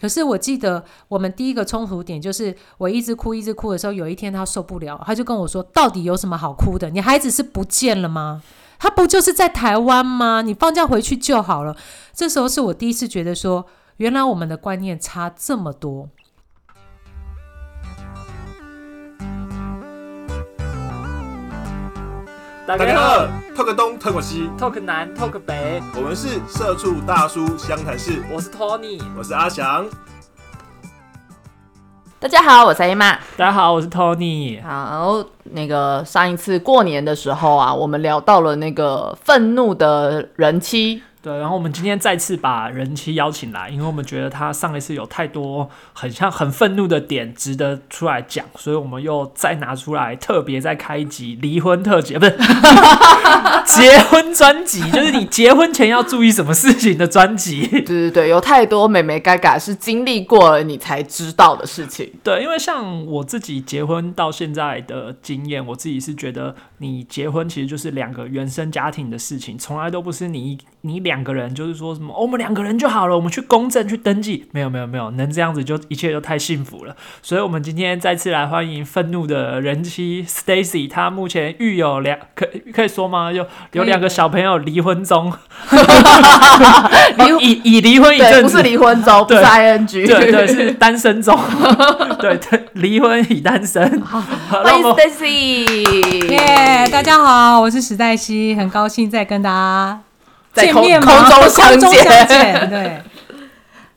可是我记得我们第一个冲突点就是我一直哭一直哭的时候，有一天他受不了，他就跟我说：“到底有什么好哭的？你孩子是不见了吗？他不就是在台湾吗？你放假回去就好了。”这时候是我第一次觉得说，原来我们的观念差这么多。大家好，talk 东 talk 西，talk 南 talk 北，我们是社畜大叔湘潭市，我是 Tony，我是阿翔。大家好，我是 A 妈。大家好，我是 Tony。好，那个上一次过年的时候啊，我们聊到了那个愤怒的人妻。对，然后我们今天再次把人妻邀请来，因为我们觉得他上一次有太多很像很愤怒的点，值得出来讲，所以我们又再拿出来，特别再开一集离婚特辑，不是 结婚专辑，就是你结婚前要注意什么事情的专辑。对对对，有太多美眉嘎嘎是经历过了你才知道的事情。对，因为像我自己结婚到现在的经验，我自己是觉得，你结婚其实就是两个原生家庭的事情，从来都不是你你两。两个人就是说什么，我们两个人就好了，我们去公证去登记，没有没有没有，能这样子就一切都太幸福了。所以，我们今天再次来欢迎愤怒的人妻 Stacy，她目前育有两可可以说吗？有有两个小朋友离婚中，离已已 离婚一阵子，不是离婚中，不是 ing，对对是单身中，对对离婚已单身。欢迎 Stacy，耶，大家好，我是史黛西，很高兴再跟大家。在空空中 相见，对。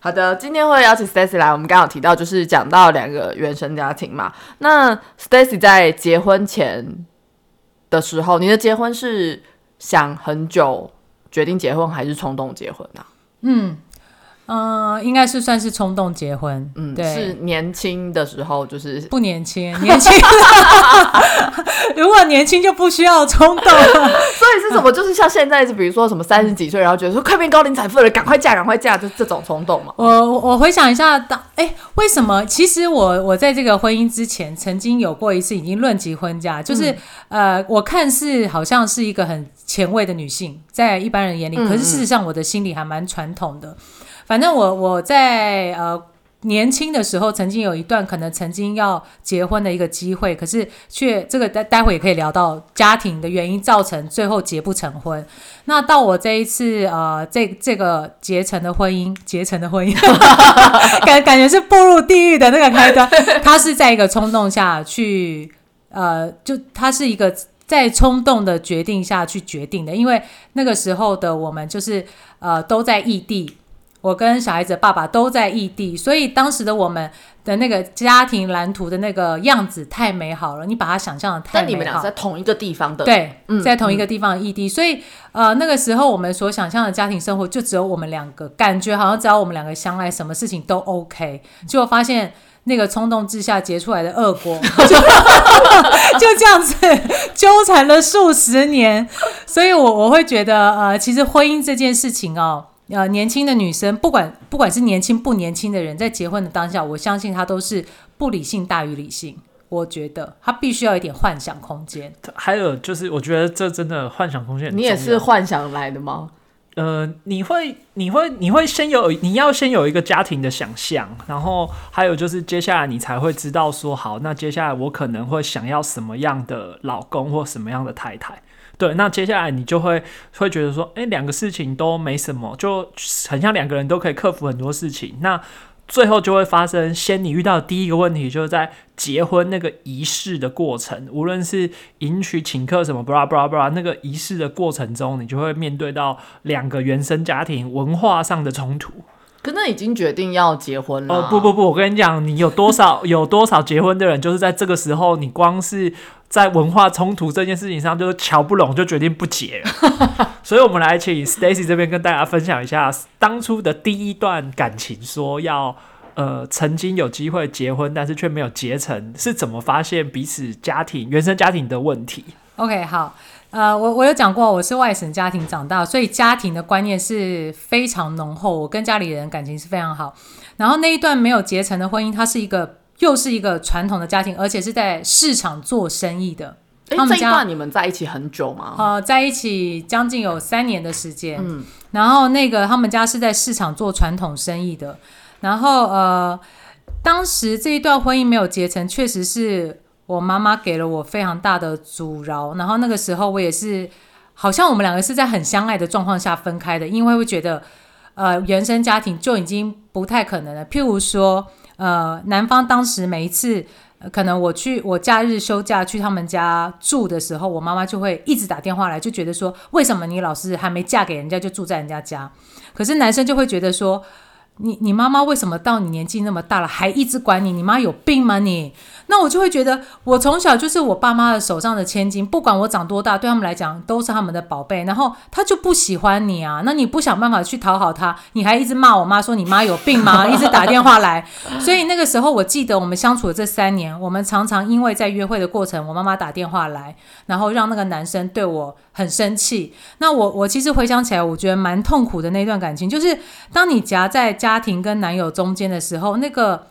好的，今天会邀请 Stacy 来，我们刚好提到就是讲到两个原生家庭嘛。那 Stacy 在结婚前的时候，你的结婚是想很久决定结婚，还是冲动结婚啊？嗯。嗯，应该是算是冲动结婚，嗯，对，是年轻的时候就是不年轻，年轻，如果年轻就不需要冲动，所以是什么？就是像现在，就比如说什么三十几岁，然后觉得说快变高龄产妇了，赶快嫁，赶快嫁，就这种冲动嘛。我我回想一下，当哎，为什么？其实我我在这个婚姻之前，曾经有过一次已经论及婚嫁，就是呃，我看似好像是一个很前卫的女性，在一般人眼里，可是事实上我的心里还蛮传统的。反正我我在呃年轻的时候，曾经有一段可能曾经要结婚的一个机会，可是却这个待待会也可以聊到家庭的原因造成最后结不成婚。那到我这一次呃这这个 结成的婚姻，结成的婚姻，感感觉是步入地狱的那个开端。他是在一个冲动下去呃，就他是一个在冲动的决定下去决定的，因为那个时候的我们就是呃都在异地。我跟小孩子爸爸都在异地，所以当时的我们的那个家庭蓝图的那个样子太美好了。你把它想象的太美好。但你们俩在同一个地方的，对，在同一个地方异地，所以呃，那个时候我们所想象的家庭生活就只有我们两个，感觉好像只要我们两个相爱，什么事情都 OK。结果发现那个冲动之下结出来的恶果，就 就这样子纠缠了数十年。所以我我会觉得呃，其实婚姻这件事情哦。呃，年轻的女生，不管不管是年轻不年轻的人，在结婚的当下，我相信她都是不理性大于理性。我觉得她必须要一点幻想空间。还有就是，我觉得这真的幻想空间。你也是幻想来的吗？呃，你会，你会，你会先有，你要先有一个家庭的想象，然后还有就是接下来你才会知道说，好，那接下来我可能会想要什么样的老公或什么样的太太。对，那接下来你就会会觉得说，哎，两个事情都没什么，就很像两个人都可以克服很多事情。那最后就会发生，先你遇到的第一个问题，就是在结婚那个仪式的过程，无论是迎娶、请客什么，布拉布拉布拉，那个仪式的过程中，你就会面对到两个原生家庭文化上的冲突。可那已经决定要结婚了。哦不不不，我跟你讲，你有多少有多少结婚的人，就是在这个时候，你光是在文化冲突这件事情上，就是瞧不拢，就决定不结。所以，我们来请 Stacy 这边跟大家分享一下当初的第一段感情，说要呃曾经有机会结婚，但是却没有结成，是怎么发现彼此家庭原生家庭的问题？OK，好。呃，我我有讲过，我是外省家庭长大，所以家庭的观念是非常浓厚。我跟家里人感情是非常好。然后那一段没有结成的婚姻，它是一个又是一个传统的家庭，而且是在市场做生意的。哎，这一段你们在一起很久吗？呃，在一起将近有三年的时间。嗯，然后那个他们家是在市场做传统生意的。然后呃，当时这一段婚姻没有结成，确实是我妈妈给了我非常大的阻挠。然后那个时候我也是，好像我们两个是在很相爱的状况下分开的，因为会觉得呃原生家庭就已经不太可能了。譬如说，呃，男方当时每一次。可能我去我假日休假去他们家住的时候，我妈妈就会一直打电话来，就觉得说，为什么你老是还没嫁给人家就住在人家家？可是男生就会觉得说，你你妈妈为什么到你年纪那么大了还一直管你？你妈有病吗你？那我就会觉得，我从小就是我爸妈的手上的千金，不管我长多大，对他们来讲都是他们的宝贝。然后他就不喜欢你啊，那你不想办法去讨好他，你还一直骂我妈说你妈有病吗？一直打电话来。所以那个时候，我记得我们相处的这三年，我们常常因为在约会的过程，我妈妈打电话来，然后让那个男生对我很生气。那我我其实回想起来，我觉得蛮痛苦的那段感情，就是当你夹在家庭跟男友中间的时候，那个。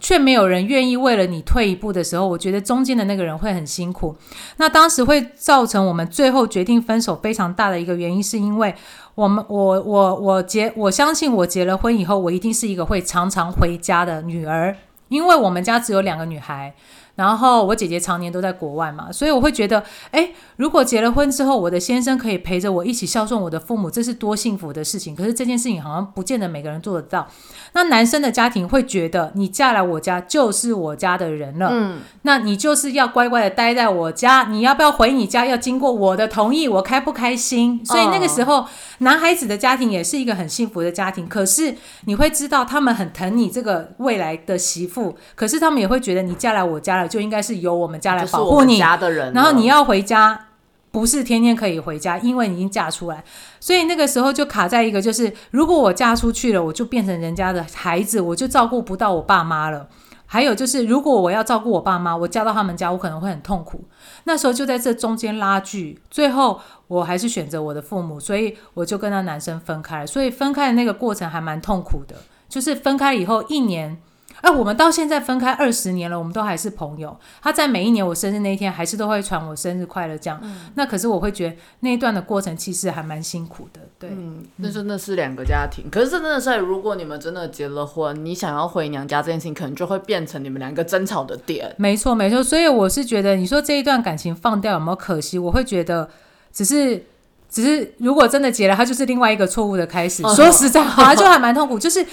却没有人愿意为了你退一步的时候，我觉得中间的那个人会很辛苦。那当时会造成我们最后决定分手非常大的一个原因，是因为我们我我我结我相信我结了婚以后，我一定是一个会常常回家的女儿，因为我们家只有两个女孩。然后我姐姐常年都在国外嘛，所以我会觉得，哎，如果结了婚之后，我的先生可以陪着我一起孝顺我的父母，这是多幸福的事情。可是这件事情好像不见得每个人做得到。那男生的家庭会觉得，你嫁来我家就是我家的人了，嗯，那你就是要乖乖的待在我家，你要不要回你家要经过我的同意，我开不开心？所以那个时候，男孩子的家庭也是一个很幸福的家庭。可是你会知道，他们很疼你这个未来的媳妇，可是他们也会觉得你嫁来我家了。就应该是由我们家来保护你，家的人然后你要回家，不是天天可以回家，因为你已经嫁出来，所以那个时候就卡在一个，就是如果我嫁出去了，我就变成人家的孩子，我就照顾不到我爸妈了。还有就是，如果我要照顾我爸妈，我嫁到他们家，我可能会很痛苦。那时候就在这中间拉锯，最后我还是选择我的父母，所以我就跟那男生分开。所以分开的那个过程还蛮痛苦的，就是分开以后一年。哎，我们到现在分开二十年了，我们都还是朋友。他在每一年我生日那一天，还是都会传我生日快乐这样。那可是我会觉得那一段的过程其实还蛮辛苦的。对，嗯，那真的是两个家庭。可是真的是，如果你们真的结了婚，你想要回娘家这件事情，可能就会变成你们两个争吵的点。没错，没错。所以我是觉得，你说这一段感情放掉有没有可惜？我会觉得，只是，只是如果真的结了，它就是另外一个错误的开始。说实在话，就还蛮痛苦，就是。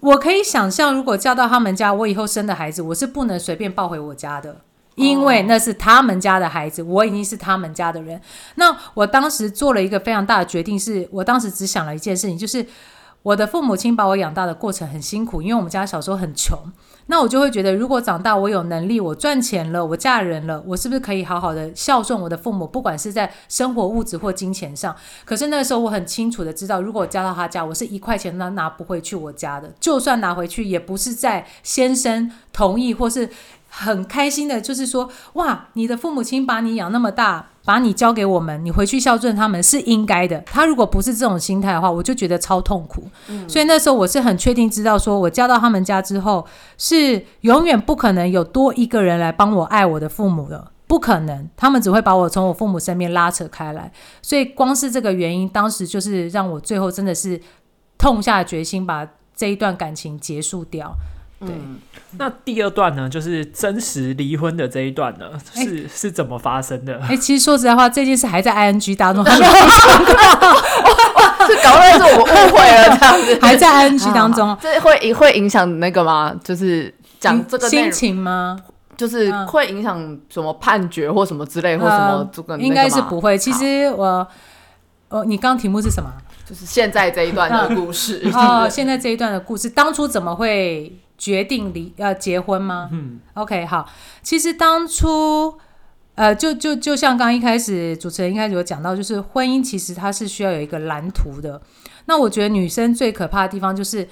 我可以想象，如果嫁到他们家，我以后生的孩子，我是不能随便抱回我家的，因为那是他们家的孩子，我已经是他们家的人。那我当时做了一个非常大的决定，是我当时只想了一件事情，就是我的父母亲把我养大的过程很辛苦，因为我们家小时候很穷。那我就会觉得，如果长大我有能力，我赚钱了，我嫁人了，我是不是可以好好的孝顺我的父母？不管是在生活物质或金钱上。可是那个时候我很清楚的知道，如果我嫁到他家，我是一块钱都拿不回去我家的。就算拿回去，也不是在先生同意或是很开心的，就是说，哇，你的父母亲把你养那么大。把你交给我们，你回去孝顺他们是应该的。他如果不是这种心态的话，我就觉得超痛苦。所以那时候我是很确定知道，说我嫁到他们家之后，是永远不可能有多一个人来帮我爱我的父母的，不可能。他们只会把我从我父母身边拉扯开来。所以光是这个原因，当时就是让我最后真的是痛下决心，把这一段感情结束掉。对，那第二段呢，就是真实离婚的这一段呢，是是怎么发生的？哎，其实说实在话，这件事还在 ing 当中，是搞的是我误会了，这样子还在 ing 当中，这会会影响那个吗？就是讲这个心情吗？就是会影响什么判决或什么之类，或什么这个应该是不会。其实我，哦，你刚题目是什么？就是现在这一段的故事哦，现在这一段的故事，当初怎么会？决定离呃结婚吗？嗯，OK，好。其实当初，呃，就就就像刚刚一开始主持人一开始有讲到，就是婚姻其实它是需要有一个蓝图的。那我觉得女生最可怕的地方就是，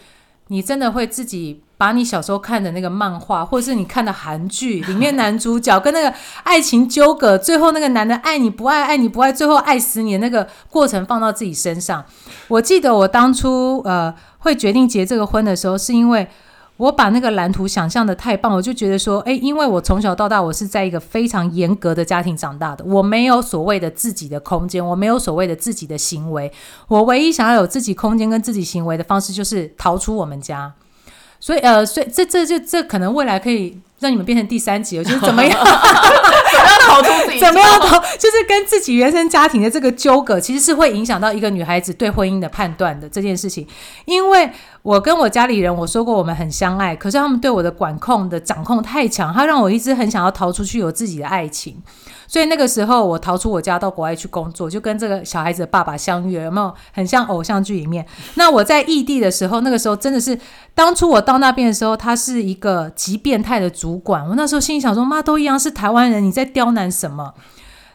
你真的会自己把你小时候看的那个漫画，或者是你看的韩剧里面男主角跟那个爱情纠葛，最后那个男的爱你不爱，爱你不爱，最后爱死你的那个过程放到自己身上。我记得我当初呃会决定结这个婚的时候，是因为。我把那个蓝图想象的太棒，我就觉得说，哎，因为我从小到大，我是在一个非常严格的家庭长大的，我没有所谓的自己的空间，我没有所谓的自己的行为，我唯一想要有自己空间跟自己行为的方式，就是逃出我们家。所以呃，所以这这就这可能未来可以让你们变成第三集了，就是怎么样 怎么样逃出自己？怎么样逃，就是跟自己原生家庭的这个纠葛，其实是会影响到一个女孩子对婚姻的判断的这件事情。因为我跟我家里人我说过我们很相爱，可是他们对我的管控的掌控太强，他让我一直很想要逃出去有自己的爱情。所以那个时候我逃出我家到国外去工作，就跟这个小孩子的爸爸相约，有没有很像偶像剧里面？那我在异地的时候，那个时候真的是当初我到那边的时候，他是一个极变态的主管。我那时候心里想说，妈都一样是台湾人，你在刁难什么？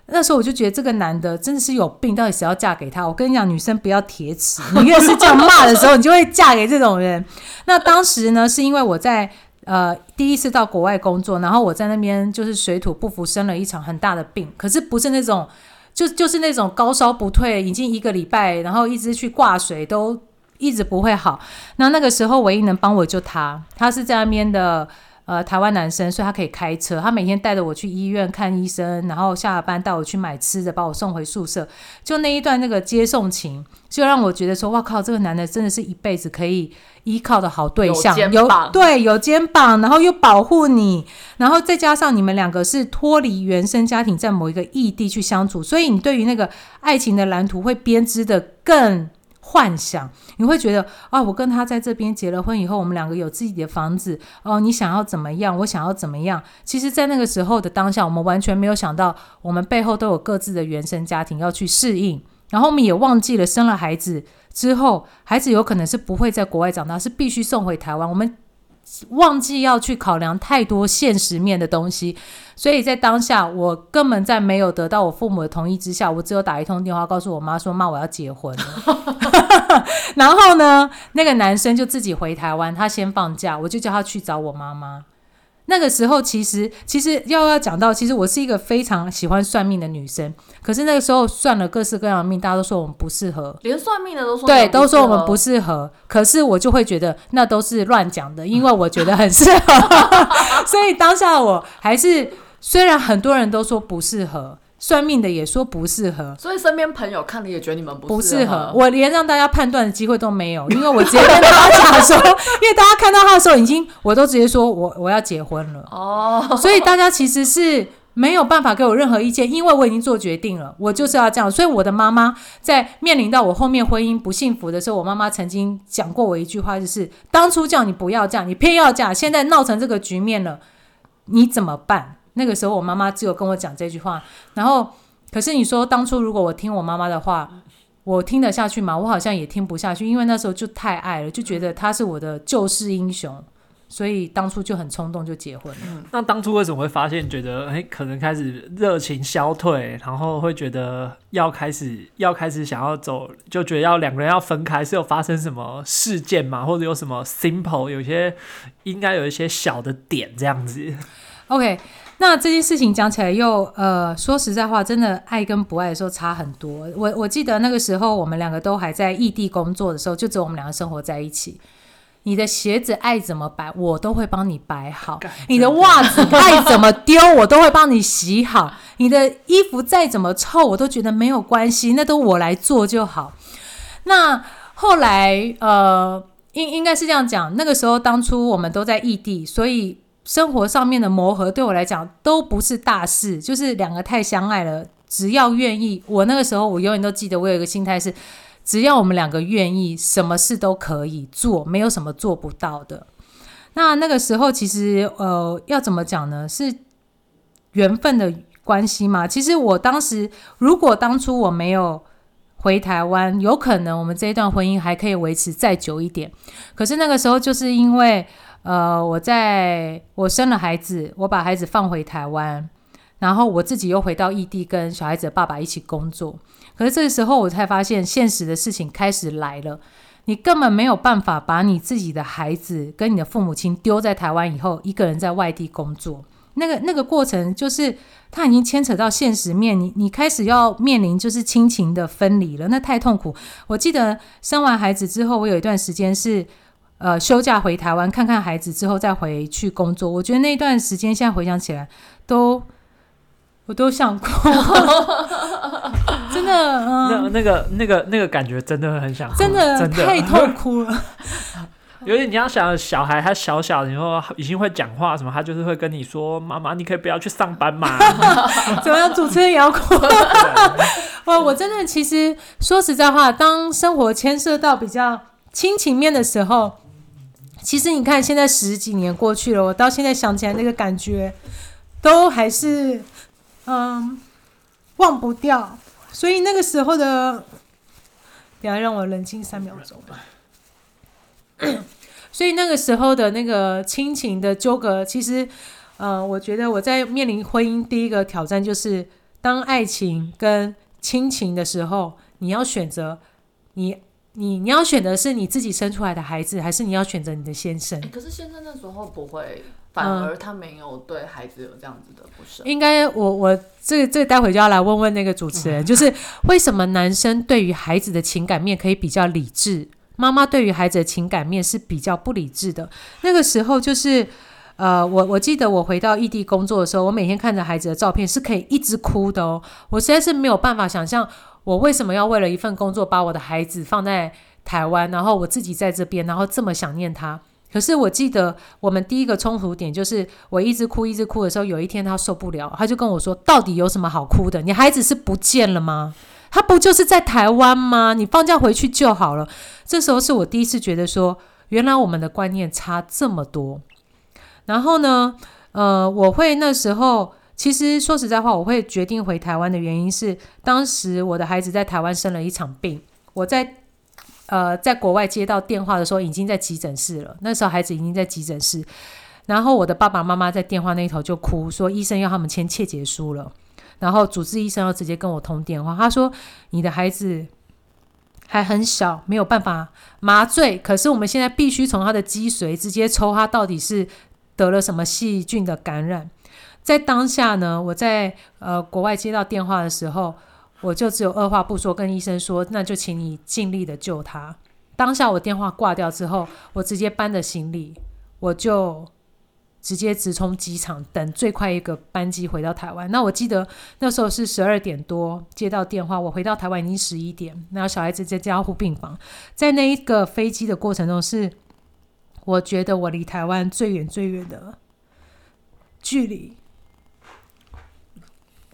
那时候我就觉得这个男的真的是有病，到底谁要嫁给他？我跟你讲，女生不要铁齿，你越是这样骂的时候，你就会嫁给这种人。那当时呢，是因为我在呃第一次到国外工作，然后我在那边就是水土不服，生了一场很大的病，可是不是那种就就是那种高烧不退，已经一个礼拜，然后一直去挂水都一直不会好。那那个时候唯一能帮我就他，他是在那边的。呃，台湾男生，所以他可以开车。他每天带着我去医院看医生，然后下了班带我去买吃的，把我送回宿舍。就那一段那个接送情，就让我觉得说，哇靠，这个男的真的是一辈子可以依靠的好对象。有对，有肩膀，然后又保护你，然后再加上你们两个是脱离原生家庭，在某一个异地去相处，所以你对于那个爱情的蓝图会编织的更。幻想，你会觉得啊，我跟他在这边结了婚以后，我们两个有自己的房子哦。你想要怎么样？我想要怎么样？其实，在那个时候的当下，我们完全没有想到，我们背后都有各自的原生家庭要去适应。然后，我们也忘记了生了孩子之后，孩子有可能是不会在国外长大，是必须送回台湾。我们。忘记要去考量太多现实面的东西，所以在当下，我根本在没有得到我父母的同意之下，我只有打一通电话告诉我妈说：“妈，我要结婚了。”然后呢，那个男生就自己回台湾，他先放假，我就叫他去找我妈妈。那个时候，其实其实要要讲到，其实我是一个非常喜欢算命的女生。可是那个时候算了各式各样的命，大家都说我们不适合，连算命的都说对，都说我们不适适合。可是我就会觉得那都是乱讲的，因为我觉得很适合。所以当下我还是，虽然很多人都说不适合。算命的也说不适合，所以身边朋友看了也觉得你们不适合，我连让大家判断的机会都没有，因为我直接跟大家讲说，因为大家看到他的时候，已经我都直接说我我要结婚了哦，所以大家其实是没有办法给我任何意见，因为我已经做决定了，我就是要这样。所以我的妈妈在面临到我后面婚姻不幸福的时候，我妈妈曾经讲过我一句话，就是当初叫你不要这样，你偏要这样，现在闹成这个局面了，你怎么办？那个时候，我妈妈只有跟我讲这句话。然后，可是你说当初如果我听我妈妈的话，我听得下去吗？我好像也听不下去，因为那时候就太爱了，就觉得他是我的救世英雄，所以当初就很冲动就结婚了。那当初为什么会发现觉得哎，可能开始热情消退，然后会觉得要开始要开始想要走，就觉得要两个人要分开，是有发生什么事件吗？或者有什么 simple 有些应该有一些小的点这样子？OK。那这件事情讲起来又呃，说实在话，真的爱跟不爱的时候差很多。我我记得那个时候，我们两个都还在异地工作的时候，就只有我们两个生活在一起。你的鞋子爱怎么摆，我都会帮你摆好；你的袜子爱怎么丢，我都会帮你洗好；你的衣服再怎么臭，我都觉得没有关系，那都我来做就好。那后来呃，应应该是这样讲，那个时候当初我们都在异地，所以。生活上面的磨合对我来讲都不是大事，就是两个太相爱了，只要愿意。我那个时候，我永远都记得，我有一个心态是，只要我们两个愿意，什么事都可以做，没有什么做不到的。那那个时候，其实呃，要怎么讲呢？是缘分的关系嘛？其实我当时，如果当初我没有回台湾，有可能我们这一段婚姻还可以维持再久一点。可是那个时候，就是因为。呃，我在我生了孩子，我把孩子放回台湾，然后我自己又回到异地跟小孩子的爸爸一起工作。可是这个时候，我才发现现实的事情开始来了。你根本没有办法把你自己的孩子跟你的父母亲丢在台湾以后，一个人在外地工作。那个那个过程，就是他已经牵扯到现实面，你你开始要面临就是亲情的分离了，那太痛苦。我记得生完孩子之后，我有一段时间是。呃，休假回台湾看看孩子之后再回去工作。我觉得那段时间现在回想起来，都我都想哭，真的。那那个那个那个感觉真的很想，真的太痛苦了。有点你要想小孩，他小小，然后已经会讲话什么，他就是会跟你说：“妈妈，你可以不要去上班嘛。怎么样？主持人也要哭？哦，我真的其实说实在话，当生活牵涉到比较亲情面的时候，其实你看现在十几年过去了，我到现在想起来那个感觉，都还是嗯忘不掉。所以那个时候的，等一下让我冷静三秒钟吧。所以那个时候的那个亲情的纠葛，其实，呃，我觉得我在面临婚姻第一个挑战就是，当爱情跟亲情的时候，你要选择你你你要选的是你自己生出来的孩子，还是你要选择你的先生欸？可是先生那时候不会，反而他没有对孩子有这样子的不舍。应该我我这个这个待会就要来问问那个主持人，就是为什么男生对于孩子的情感面可以比较理智，妈妈对于孩子的情感面是比较不理智的。那个时候就是。呃，我我记得我回到异地工作的时候，我每天看着孩子的照片是可以一直哭的哦。我实在是没有办法想象，我为什么要为了一份工作把我的孩子放在台湾，然后我自己在这边，然后这么想念他。可是我记得我们第一个冲突点就是我一直哭一直哭的时候，有一天他受不了，他就跟我说：“到底有什么好哭的？你孩子是不见了吗？他不就是在台湾吗？你放假回去就好了。”这时候是我第一次觉得说，原来我们的观念差这么多。然后呢，呃，我会那时候其实说实在话，我会决定回台湾的原因是，当时我的孩子在台湾生了一场病，我在呃在国外接到电话的时候，已经在急诊室了。那时候孩子已经在急诊室，然后我的爸爸妈妈在电话那头就哭，说医生要他们签切结书了，然后主治医生要直接跟我通电话，他说你的孩子。还很小，没有办法麻醉。可是我们现在必须从他的脊髓直接抽，他到底是得了什么细菌的感染？在当下呢，我在呃国外接到电话的时候，我就只有二话不说跟医生说，那就请你尽力的救他。当下我电话挂掉之后，我直接搬着行李，我就直接直冲机场，等最快一个班机回到台湾。那我记得那时候是十二点多接到电话，我回到台湾已经十一点，然后小孩子在加护病房，在那一个飞机的过程中，是我觉得我离台湾最远最远的距离。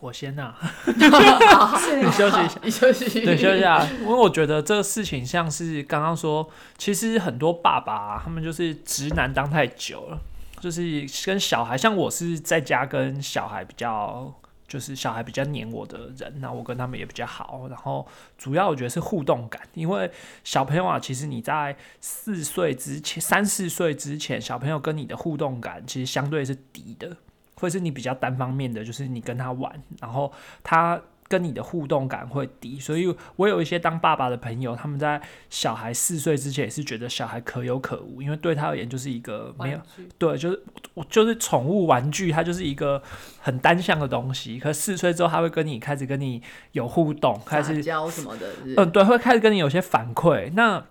我先呐、是 你休息一下。你休息，对，休息一下，因为我觉得这个事情像是刚刚说，其实很多爸爸、啊、他们就是直男当太久了，就是跟小孩，像我是在家跟小孩比较，就是小孩比较黏我的人，那我跟他们也比较好，然后主要我觉得是互动感，因为小朋友啊，其实你在四岁之前、三四岁之前，小朋友跟你的互动感其实相对是低的。会是你比较单方面的，就是你跟他玩，然后他跟你的互动感会低，所以我有一些当爸爸的朋友，他们在小孩四岁之前也是觉得小孩可有可无，因为对他而言就是一个没有对，就是我就是宠物玩具，它就是一个很单向的东西。可四岁之后，他会跟你开始跟你有互动，开始教什么的，是嗯，对，会开始跟你有些反馈，那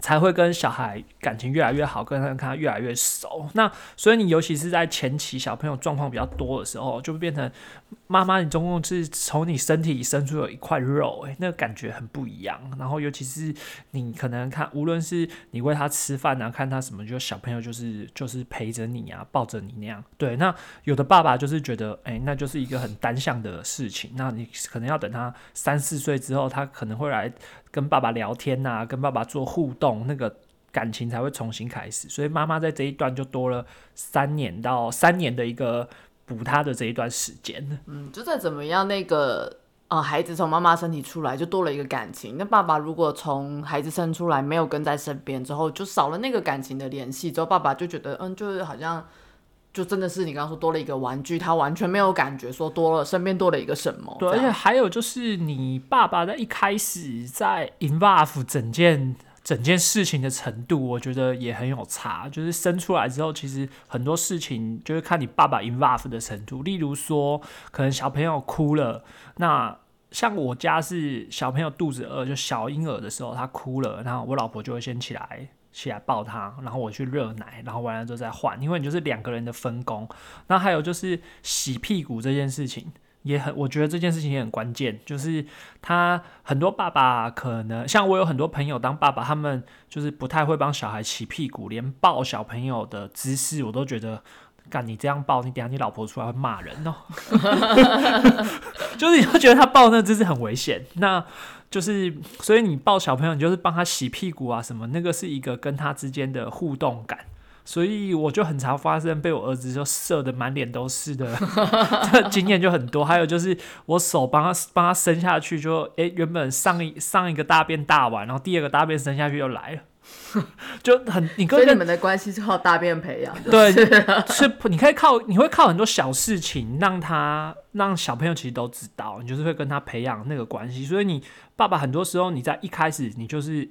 才会跟小孩感情越来越好，跟他跟他越来越熟。那所以你尤其是在前期小朋友状况比较多的时候，就会变成妈妈，你总共是从你身体里生出有一块肉、欸，那个感觉很不一样。然后尤其是你可能看，无论是你喂他吃饭啊，看他什么，就小朋友就是就是陪着你啊，抱着你那样。对，那有的爸爸就是觉得，哎、那就是一个很单向的事情。那你可能要等他三四岁之后，他可能会来跟爸爸聊天呐、跟爸爸做互动，那个感情才会重新开始。所以妈妈在这一段就多了三年到三年的一个补他的这一段时间。嗯，就再怎么样，那个呃，孩子从妈妈身体出来就多了一个感情。那爸爸如果从孩子生出来没有跟在身边之后，就少了那个感情的联系，之后爸爸就觉得，嗯，就是好像就真的是你刚刚说多了一个玩具，他完全没有感觉说多了身边多了一个什么。对，而且还有就是你爸爸在一开始在 involve 整件整件事情的程度，我觉得也很有差。就是生出来之后，其实很多事情就是看你爸爸 involve 的程度。例如说，可能小朋友哭了，那像我家是小朋友肚子饿，就小婴儿的时候他哭了，然后我老婆就会先起来。起来抱他，然后我去热奶，然后完了之后再换，因为你就是两个人的分工。那还有就是洗屁股这件事情，也很，我觉得这件事情也很关键，就是他很多爸爸可能像我有很多朋友当爸爸，他们就是不太会帮小孩洗屁股，连抱小朋友的姿势我都觉得，干你这样抱，你等下你老婆出来会骂人哦，就是你会觉得他抱那姿势很危险，那就是所以你抱小朋友，你就是帮他洗屁股啊什么，那个是一个跟他之间的互动感。所以我就很常发生被我儿子就射的满脸都是的，经验就很多。还有就是我手帮他帮他伸下去，就诶、原本上一上一个大便大完，然后第二个大便伸下去又来了，就很你跟你们的关系是靠大便培养的。对，是你可以靠你会靠很多小事情让他让小朋友其实都知道，你就是会跟他培养那个关系。所以你爸爸很多时候你在一开始你就是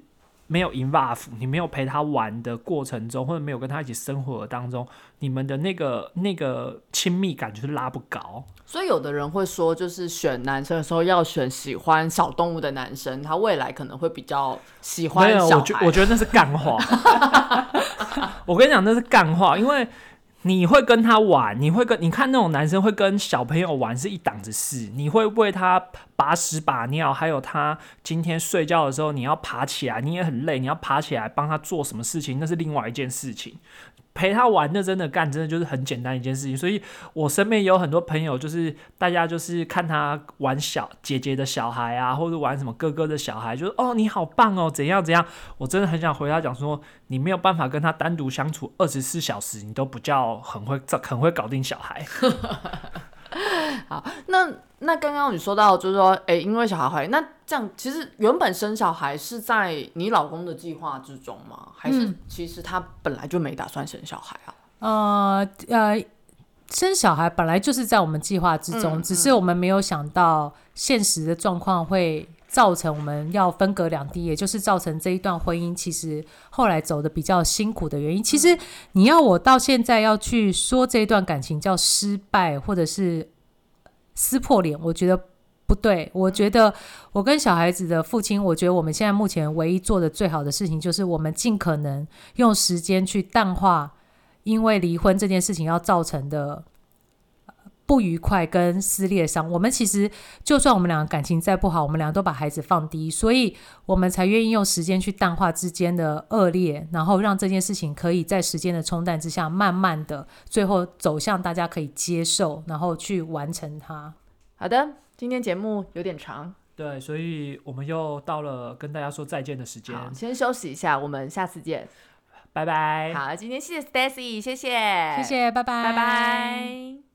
没有 involve，你没有陪他玩的过程中，或者没有跟他一起生活的当中，你们的那个那个亲密感就是拉不高。所以有的人会说，就是选男生的时候要选喜欢小动物的男生，他未来可能会比较喜没有，欢小我觉。我觉得那是干话。我跟你讲，那是干话，因为你会跟他玩，你会跟你看那种男生会跟小朋友玩是一档子事，你会为他把屎把尿，还有他今天睡觉的时候你要爬起来，你也很累，你要爬起来帮他做什么事情，那是另外一件事情。陪他玩，的真的干，真的就是很简单一件事情。所以我身边有很多朋友，就是大家就是看他玩小姐姐的小孩啊，或者玩什么哥哥的小孩，就是哦你好棒哦，怎样怎样。我真的很想回他讲说，你没有办法跟他单独相处二十四小时，你都不叫很会很会搞定小孩。好，那那刚刚你说到，就是说，哎、因为小孩怀孕，那这样其实原本生小孩是在你老公的计划之中吗？还是其实他本来就没打算生小孩啊？呃呃，生小孩本来就是在我们计划之中，嗯只是我们没有想到现实的状况会造成我们要分隔两地，也就是造成这一段婚姻其实后来走的比较辛苦的原因。其实你要我到现在要去说这一段感情叫失败，或者是撕破脸，我觉得。不对，我觉得我跟小孩子的父亲，我觉得我们现在目前唯一做的最好的事情，就是我们尽可能用时间去淡化因为离婚这件事情要造成的不愉快跟撕裂伤，我们其实就算我们两个感情再不好，我们两个都把孩子放低，所以我们才愿意用时间去淡化之间的恶劣，然后让这件事情可以在时间的冲淡之下，慢慢的最后走向大家可以接受，然后去完成它。好的，今天节目有点长，对，所以我们又到了跟大家说再见的时间，好，先休息一下，我们下次见。拜拜。好，今天谢谢 Stacy，谢谢，谢，谢，拜拜，拜拜。